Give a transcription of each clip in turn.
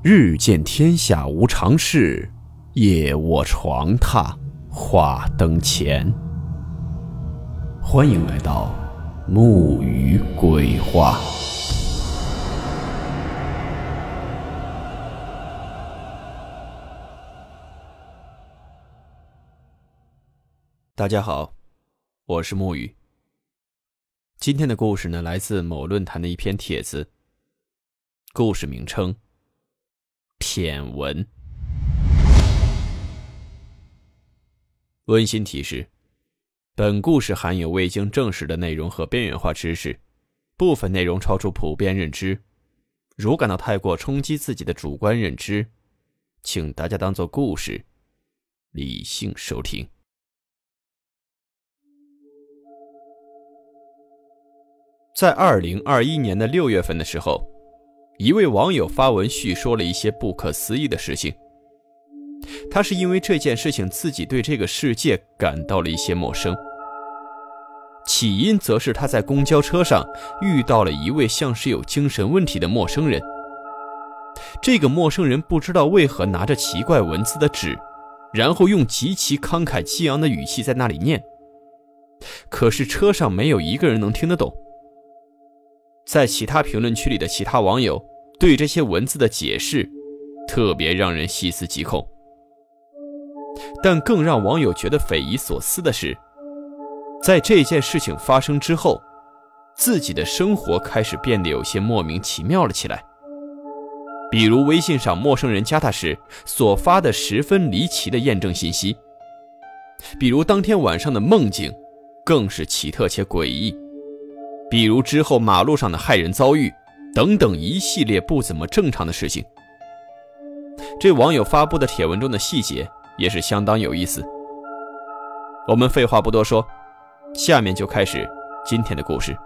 日见天下无常事，夜卧床榻话灯前。欢迎来到木鱼鬼话。大家好，我是木鱼。今天的故事呢，来自某论坛的一篇帖子。故事名称。舔文。温馨提示：本故事含有未经证实的内容和边缘化知识，部分内容超出普遍认知。如感到太过冲击自己的主观认知，请大家当做故事，理性收听。在二零二一年的六月份的时候。一位网友发文叙说了一些不可思议的事情。他是因为这件事情自己对这个世界感到了一些陌生。起因则是他在公交车上遇到了一位像是有精神问题的陌生人。这个陌生人不知道为何拿着奇怪文字的纸，然后用极其慷慨激昂的语气在那里念。可是车上没有一个人能听得懂。在其他评论区里的其他网友对这些文字的解释，特别让人细思极恐。但更让网友觉得匪夷所思的是，在这件事情发生之后，自己的生活开始变得有些莫名其妙了起来。比如微信上陌生人加他时所发的十分离奇的验证信息，比如当天晚上的梦境，更是奇特且诡异。比如之后马路上的害人遭遇，等等一系列不怎么正常的事情。这网友发布的帖文中的细节也是相当有意思。我们废话不多说，下面就开始今天的故事。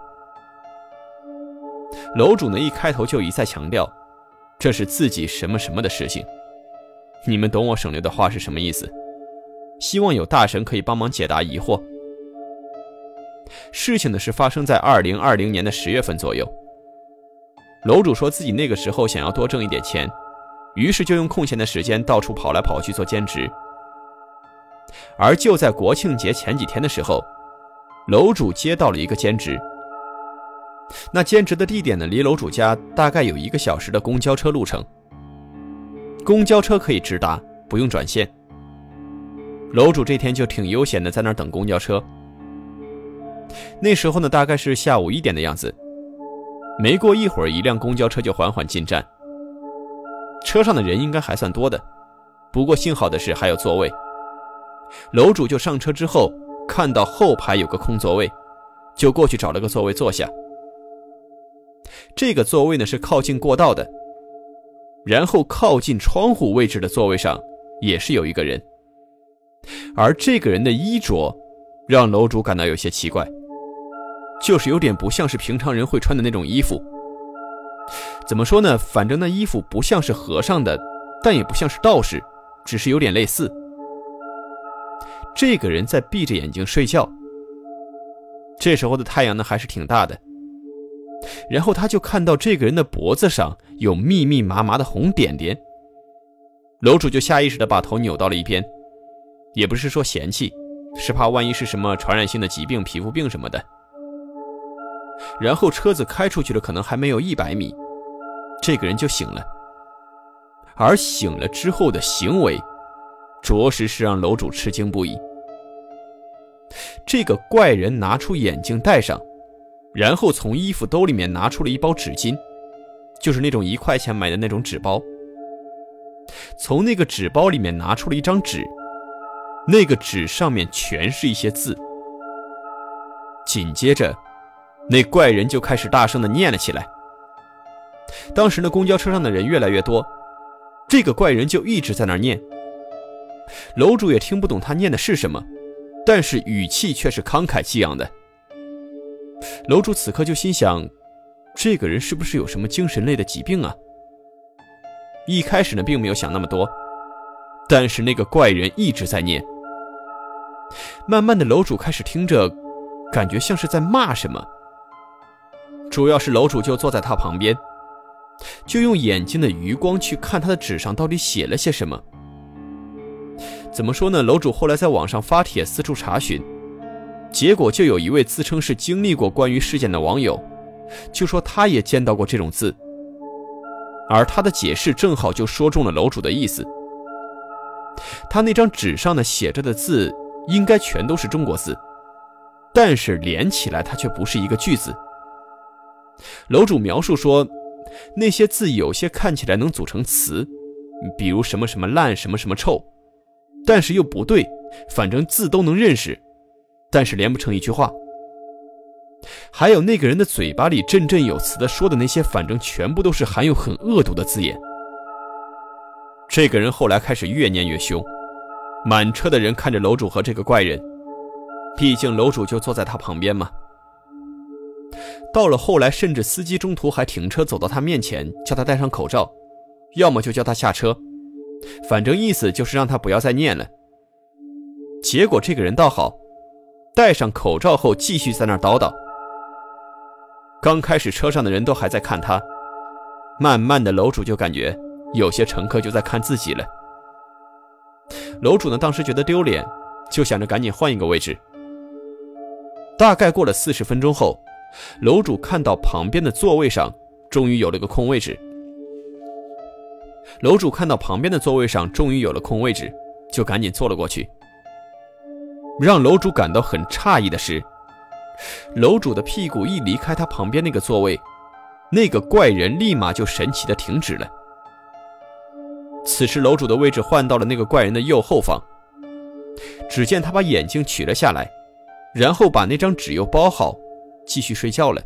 楼主呢一开头就一再强调，这是自己什么什么的事情。你们懂我省略的话是什么意思？希望有大神可以帮忙解答疑惑。事情呢是发生在二零二零年的十月份左右。楼主说自己那个时候想要多挣一点钱，于是就用空闲的时间到处跑来跑去做兼职。而就在国庆节前几天的时候，楼主接到了一个兼职。那兼职的地点呢，离楼主家大概有一个小时的公交车路程。公交车可以直达，不用转线。楼主这天就挺悠闲的，在那儿等公交车。那时候呢，大概是下午一点的样子。没过一会儿，一辆公交车就缓缓进站。车上的人应该还算多的，不过幸好的是还有座位。楼主就上车之后，看到后排有个空座位，就过去找了个座位坐下。这个座位呢是靠近过道的，然后靠近窗户位置的座位上也是有一个人，而这个人的衣着让楼主感到有些奇怪。就是有点不像是平常人会穿的那种衣服。怎么说呢？反正那衣服不像是和尚的，但也不像是道士，只是有点类似。这个人在闭着眼睛睡觉。这时候的太阳呢还是挺大的。然后他就看到这个人的脖子上有密密麻麻的红点点。楼主就下意识的把头扭到了一边，也不是说嫌弃，是怕万一是什么传染性的疾病、皮肤病什么的。然后车子开出去了，可能还没有一百米，这个人就醒了。而醒了之后的行为，着实是让楼主吃惊不已。这个怪人拿出眼镜戴上，然后从衣服兜里面拿出了一包纸巾，就是那种一块钱买的那种纸包。从那个纸包里面拿出了一张纸，那个纸上面全是一些字。紧接着。那怪人就开始大声的念了起来。当时呢，公交车上的人越来越多，这个怪人就一直在那念。楼主也听不懂他念的是什么，但是语气却是慷慨激昂的。楼主此刻就心想，这个人是不是有什么精神类的疾病啊？一开始呢，并没有想那么多，但是那个怪人一直在念。慢慢的，楼主开始听着，感觉像是在骂什么。主要是楼主就坐在他旁边，就用眼睛的余光去看他的纸上到底写了些什么。怎么说呢？楼主后来在网上发帖四处查询，结果就有一位自称是经历过关于事件的网友，就说他也见到过这种字，而他的解释正好就说中了楼主的意思。他那张纸上呢写着的字应该全都是中国字，但是连起来它却不是一个句子。楼主描述说，那些字有些看起来能组成词，比如什么什么烂，什么什么臭。但是又不对，反正字都能认识，但是连不成一句话。还有那个人的嘴巴里振振有词的说的那些，反正全部都是含有很恶毒的字眼。这个人后来开始越念越凶，满车的人看着楼主和这个怪人，毕竟楼主就坐在他旁边嘛。到了后来，甚至司机中途还停车走到他面前，叫他戴上口罩，要么就叫他下车。反正意思就是让他不要再念了。结果这个人倒好，戴上口罩后继续在那儿叨叨。刚开始车上的人都还在看他，慢慢的楼主就感觉有些乘客就在看自己了。楼主呢当时觉得丢脸，就想着赶紧换一个位置。大概过了四十分钟后，楼主看到旁边的座位上终于有了个空位置。楼主看到旁边的座位上终于有了空位置，就赶紧坐了过去。让楼主感到很诧异的是，楼主的屁股一离开他旁边那个座位，那个怪人立马就神奇的停止了。此时，楼主的位置换到了那个怪人的右后方。只见他把眼镜取了下来，然后把那张纸又包好，继续睡觉了。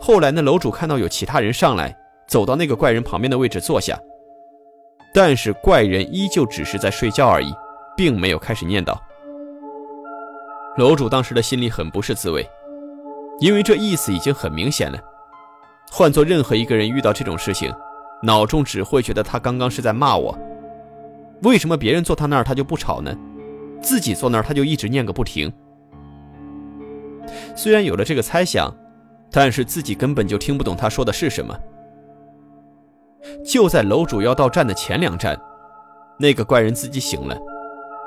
后来呢，楼主看到有其他人上来。走到那个怪人旁边的位置坐下，但是怪人依旧只是在睡觉而已，并没有开始念叨。楼主当时的心里很不是滋味，因为这意思已经很明显了。换做任何一个人遇到这种事情，脑中只会觉得他刚刚是在骂我。为什么别人坐他那儿他就不吵呢？自己坐那儿他就一直念个不停。虽然有了这个猜想，但是自己根本就听不懂他说的是什么。就在楼主要到站的前两站，那个怪人自己醒了，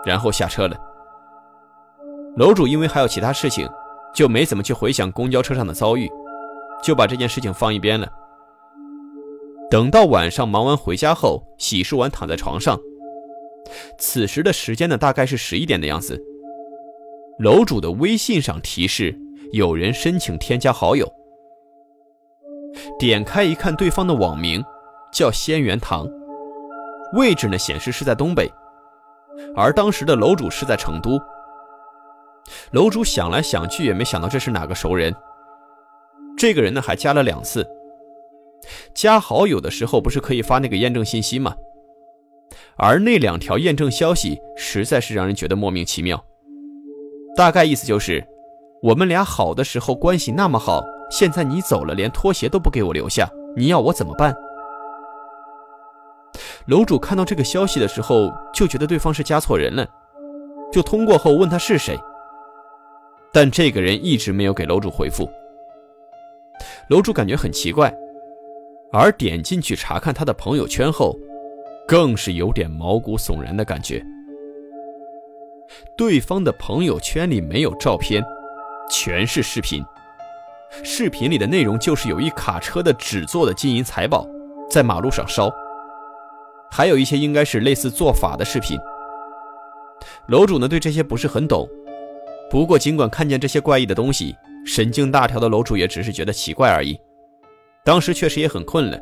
然后下车了。楼主因为还有其他事情，就没怎么去回想公交车上的遭遇，就把这件事情放一边了。等到晚上忙完回家后，洗漱完躺在床上，此时的时间呢大概是十一点的样子。楼主的微信上提示有人申请添加好友，点开一看，对方的网名。叫仙元堂，位置呢显示是在东北，而当时的楼主是在成都。楼主想来想去也没想到这是哪个熟人。这个人呢还加了两次，加好友的时候不是可以发那个验证信息吗？而那两条验证消息实在是让人觉得莫名其妙。大概意思就是，我们俩好的时候关系那么好，现在你走了，连拖鞋都不给我留下，你要我怎么办？楼主看到这个消息的时候，就觉得对方是加错人了，就通过后问他是谁，但这个人一直没有给楼主回复。楼主感觉很奇怪，而点进去查看他的朋友圈后，更是有点毛骨悚然的感觉。对方的朋友圈里没有照片，全是视频，视频里的内容就是有一卡车的纸做的金银财宝在马路上烧。还有一些应该是类似做法的视频。楼主呢对这些不是很懂，不过尽管看见这些怪异的东西，神经大条的楼主也只是觉得奇怪而已。当时确实也很困了，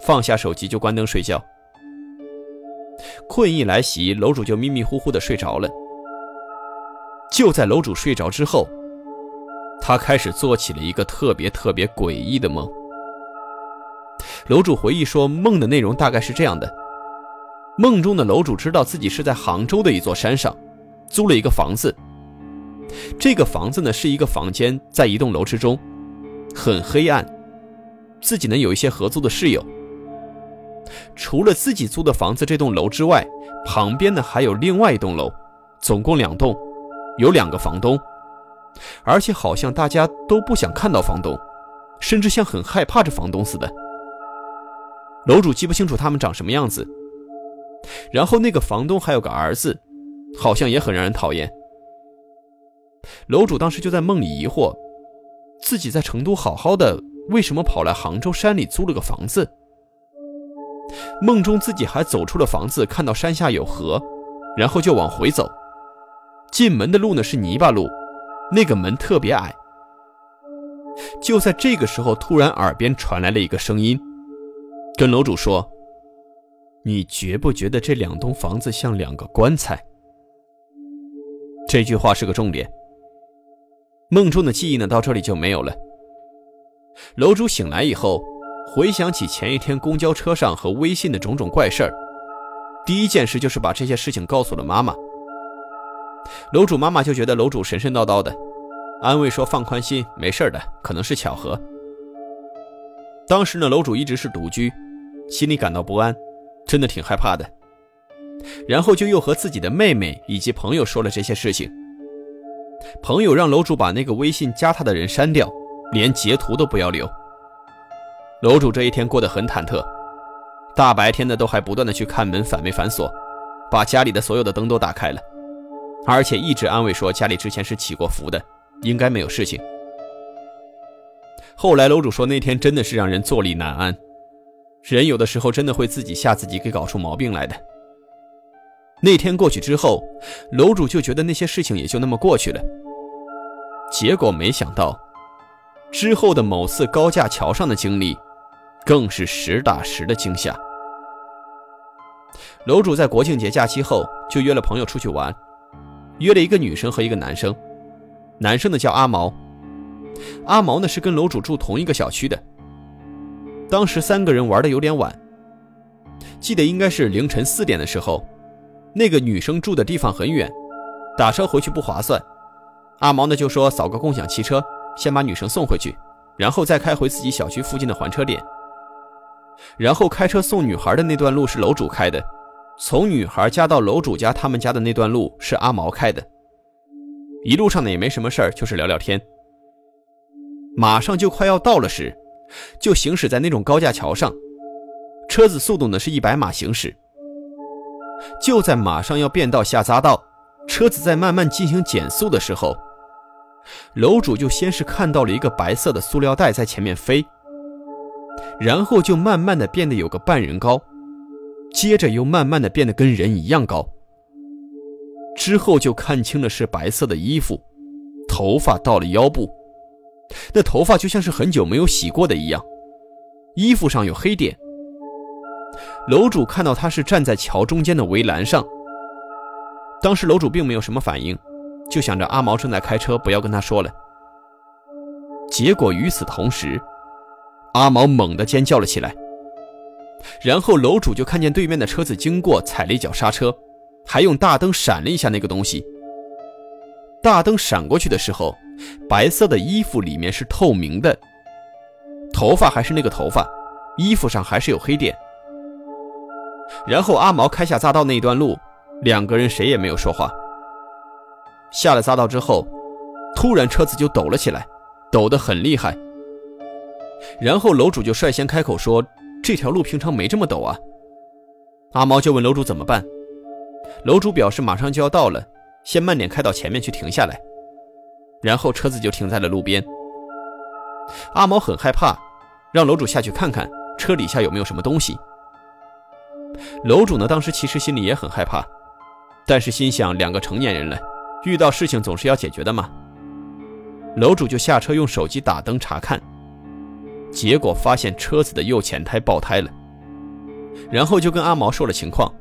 放下手机就关灯睡觉。困意来袭，楼主就迷迷糊糊的睡着了。就在楼主睡着之后，他开始做起了一个特别特别诡异的梦。楼主回忆说，梦的内容大概是这样的。梦中的楼主知道自己是在杭州的一座山上，租了一个房子。这个房子呢是一个房间，在一栋楼之中，很黑暗。自己呢有一些合租的室友。除了自己租的房子这栋楼之外，旁边呢还有另外一栋楼，总共两栋，有两个房东，而且好像大家都不想看到房东，甚至像很害怕这房东似的。楼主记不清楚他们长什么样子。然后那个房东还有个儿子，好像也很让人讨厌。楼主当时就在梦里疑惑，自己在成都好好的，为什么跑来杭州山里租了个房子？梦中自己还走出了房子，看到山下有河，然后就往回走。进门的路呢是泥巴路，那个门特别矮。就在这个时候，突然耳边传来了一个声音，跟楼主说：“你觉不觉得这两栋房子像两个棺材？”这句话是个重点。梦中的记忆呢，到这里就没有了。楼主醒来以后。回想起前一天公交车上和微信的种种怪事儿，第一件事就是把这些事情告诉了妈妈。楼主妈妈就觉得楼主神神叨叨的，安慰说放宽心，没事的，可能是巧合。当时呢，楼主一直是独居，心里感到不安，真的挺害怕的。然后就又和自己的妹妹以及朋友说了这些事情。朋友让楼主把那个微信加他的人删掉，连截图都不要留。楼主这一天过得很忐忑，大白天的都还不断的去看门反没反锁，把家里的所有的灯都打开了，而且一直安慰说家里之前是起过福的，应该没有事情。后来楼主说那天真的是让人坐立难安，人有的时候真的会自己吓自己给搞出毛病来的。那天过去之后，楼主就觉得那些事情也就那么过去了，结果没想到，之后的某次高架桥上的经历。更是实打实的惊吓。楼主在国庆节假期后就约了朋友出去玩，约了一个女生和一个男生，男生呢叫阿毛，阿毛呢是跟楼主住同一个小区的。当时三个人玩的有点晚，记得应该是凌晨四点的时候，那个女生住的地方很远，打车回去不划算，阿毛呢就说扫个共享汽车，先把女生送回去，然后再开回自己小区附近的还车点。然后开车送女孩的那段路是楼主开的，从女孩家到楼主家他们家的那段路是阿毛开的。一路上呢也没什么事儿，就是聊聊天。马上就快要到了时，就行驶在那种高架桥上，车子速度呢是一百码行驶。就在马上要变道下匝道，车子在慢慢进行减速的时候，楼主就先是看到了一个白色的塑料袋在前面飞。然后就慢慢的变得有个半人高，接着又慢慢的变得跟人一样高。之后就看清了是白色的衣服，头发到了腰部，那头发就像是很久没有洗过的一样，衣服上有黑点。楼主看到他是站在桥中间的围栏上，当时楼主并没有什么反应，就想着阿毛正在开车，不要跟他说了。结果与此同时。阿毛猛地尖叫了起来，然后楼主就看见对面的车子经过，踩了一脚刹车，还用大灯闪了一下那个东西。大灯闪过去的时候，白色的衣服里面是透明的，头发还是那个头发，衣服上还是有黑点。然后阿毛开下匝道那一段路，两个人谁也没有说话。下了匝道之后，突然车子就抖了起来，抖得很厉害。然后楼主就率先开口说：“这条路平常没这么陡啊。”阿毛就问楼主怎么办，楼主表示马上就要到了，先慢点开到前面去停下来。然后车子就停在了路边。阿毛很害怕，让楼主下去看看车底下有没有什么东西。楼主呢，当时其实心里也很害怕，但是心想两个成年人了，遇到事情总是要解决的嘛。楼主就下车用手机打灯查看。结果发现车子的右前胎爆胎了，然后就跟阿毛说了情况，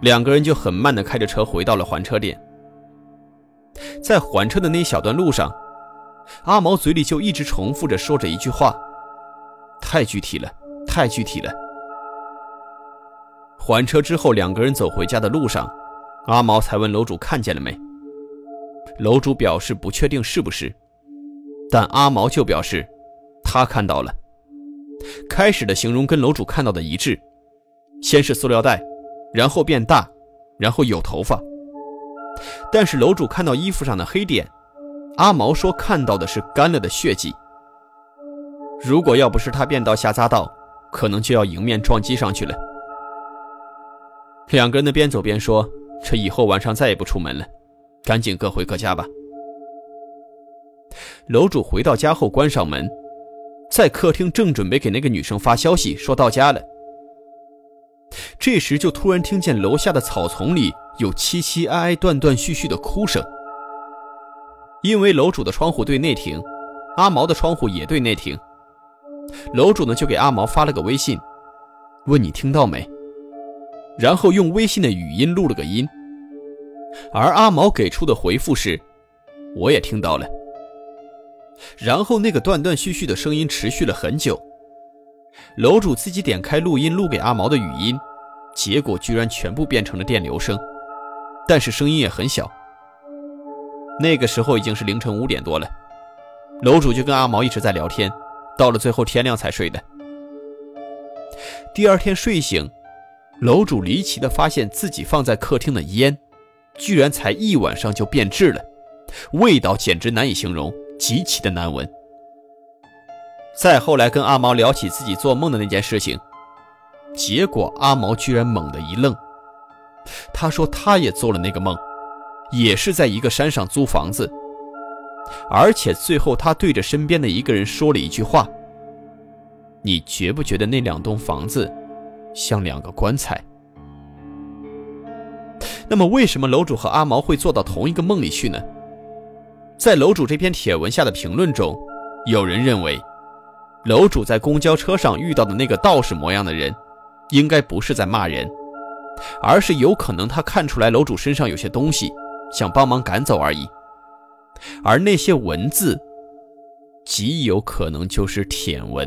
两个人就很慢的开着车回到了还车点。在还车的那一小段路上，阿毛嘴里就一直重复着说着一句话：“太具体了，太具体了。”还车之后，两个人走回家的路上，阿毛才问楼主看见了没。楼主表示不确定是不是，但阿毛就表示。他看到了，开始的形容跟楼主看到的一致，先是塑料袋，然后变大，然后有头发。但是楼主看到衣服上的黑点，阿毛说看到的是干了的血迹。如果要不是他变道下匝道，可能就要迎面撞击上去了。两个人的边走边说：“这以后晚上再也不出门了，赶紧各回各家吧。”楼主回到家后关上门，在客厅正准备给那个女生发消息说到家了，这时就突然听见楼下的草丛里有凄凄哀哀、断断续续的哭声。因为楼主的窗户对内庭，阿毛的窗户也对内庭。楼主呢就给阿毛发了个微信，问你听到没？然后用微信的语音录了个音。而阿毛给出的回复是：“我也听到了。”然后那个断断续续的声音持续了很久。楼主自己点开录音录给阿毛的语音，结果居然全部变成了电流声，但是声音也很小。那个时候已经是凌晨五点多了，楼主就跟阿毛一直在聊天，到了最后天亮才睡的。第二天睡醒，楼主离奇的发现自己放在客厅的烟，居然才一晚上就变质了，味道简直难以形容，极其的难闻。再后来跟阿毛聊起自己做梦的那件事情，结果阿毛居然猛地一愣，他说他也做了那个梦。也是在一个山上租房子，而且最后他对着身边的一个人说了一句话：“你觉不觉得那两栋房子像两个棺材？”那么，为什么楼主和阿毛会做到同一个梦里去呢？在楼主这篇帖文下的评论中，有人认为，楼主在公交车上遇到的那个道士模样的人，应该不是在骂人，而是有可能他看出来楼主身上有些东西。想帮忙赶走而已，而那些文字极有可能就是舔文。